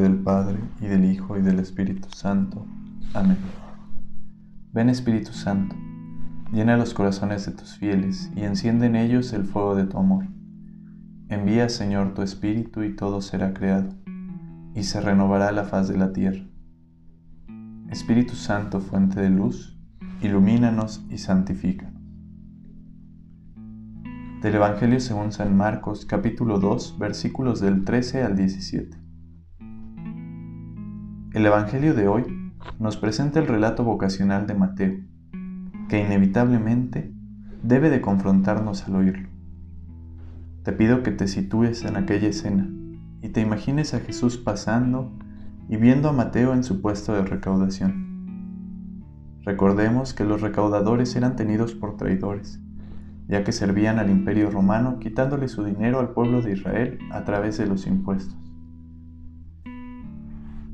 del Padre, y del Hijo, y del Espíritu Santo. Amén. Ven Espíritu Santo, llena los corazones de tus fieles, y enciende en ellos el fuego de tu amor. Envía, Señor, tu Espíritu, y todo será creado, y se renovará la faz de la tierra. Espíritu Santo, fuente de luz, ilumínanos y santifícanos. Del Evangelio según San Marcos, capítulo 2, versículos del 13 al 17. El Evangelio de hoy nos presenta el relato vocacional de Mateo, que inevitablemente debe de confrontarnos al oírlo. Te pido que te sitúes en aquella escena y te imagines a Jesús pasando y viendo a Mateo en su puesto de recaudación. Recordemos que los recaudadores eran tenidos por traidores ya que servían al imperio romano quitándole su dinero al pueblo de Israel a través de los impuestos.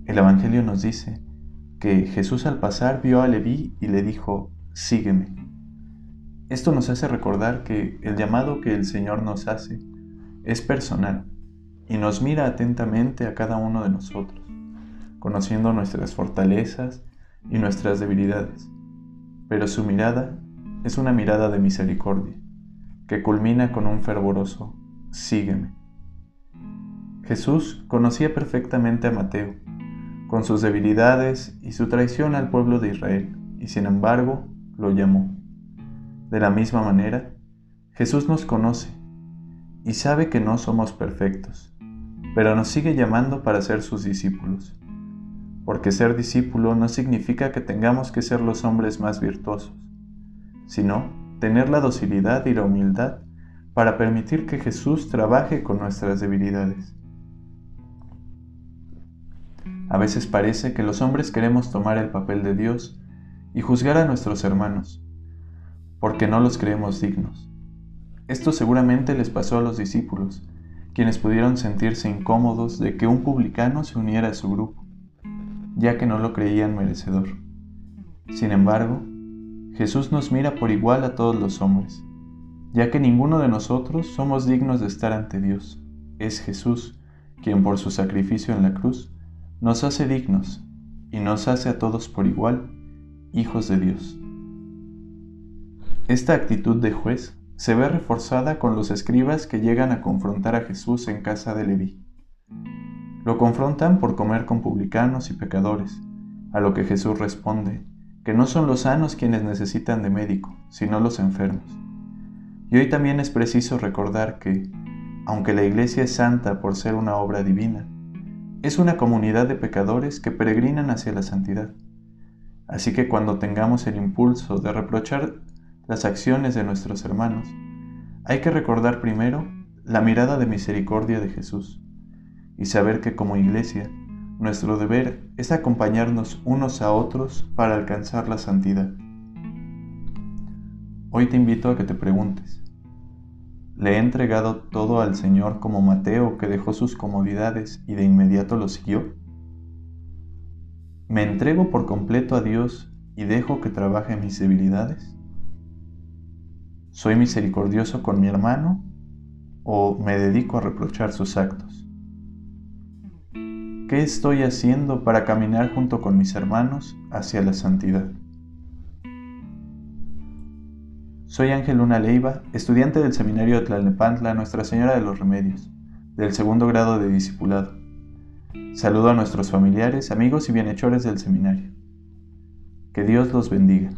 El Evangelio nos dice que Jesús al pasar vio a Leví y le dijo, sígueme. Esto nos hace recordar que el llamado que el Señor nos hace es personal y nos mira atentamente a cada uno de nosotros, conociendo nuestras fortalezas y nuestras debilidades, pero su mirada es una mirada de misericordia que culmina con un fervoroso sígueme. Jesús conocía perfectamente a Mateo, con sus debilidades y su traición al pueblo de Israel, y sin embargo lo llamó. De la misma manera, Jesús nos conoce y sabe que no somos perfectos, pero nos sigue llamando para ser sus discípulos, porque ser discípulo no significa que tengamos que ser los hombres más virtuosos, sino tener la docilidad y la humildad para permitir que Jesús trabaje con nuestras debilidades. A veces parece que los hombres queremos tomar el papel de Dios y juzgar a nuestros hermanos, porque no los creemos dignos. Esto seguramente les pasó a los discípulos, quienes pudieron sentirse incómodos de que un publicano se uniera a su grupo, ya que no lo creían merecedor. Sin embargo, Jesús nos mira por igual a todos los hombres, ya que ninguno de nosotros somos dignos de estar ante Dios. Es Jesús quien por su sacrificio en la cruz nos hace dignos y nos hace a todos por igual hijos de Dios. Esta actitud de juez se ve reforzada con los escribas que llegan a confrontar a Jesús en casa de Leví. Lo confrontan por comer con publicanos y pecadores, a lo que Jesús responde, que no son los sanos quienes necesitan de médico, sino los enfermos. Y hoy también es preciso recordar que, aunque la Iglesia es santa por ser una obra divina, es una comunidad de pecadores que peregrinan hacia la santidad. Así que cuando tengamos el impulso de reprochar las acciones de nuestros hermanos, hay que recordar primero la mirada de misericordia de Jesús y saber que como iglesia nuestro deber es acompañarnos unos a otros para alcanzar la santidad. Hoy te invito a que te preguntes, ¿le he entregado todo al Señor como Mateo que dejó sus comodidades y de inmediato lo siguió? ¿Me entrego por completo a Dios y dejo que trabaje mis debilidades? ¿Soy misericordioso con mi hermano o me dedico a reprochar sus actos? ¿Qué estoy haciendo para caminar junto con mis hermanos hacia la santidad? Soy Ángel Luna Leiva, estudiante del Seminario de Tlalnepantla Nuestra Señora de los Remedios, del segundo grado de discipulado. Saludo a nuestros familiares, amigos y bienhechores del seminario. Que Dios los bendiga.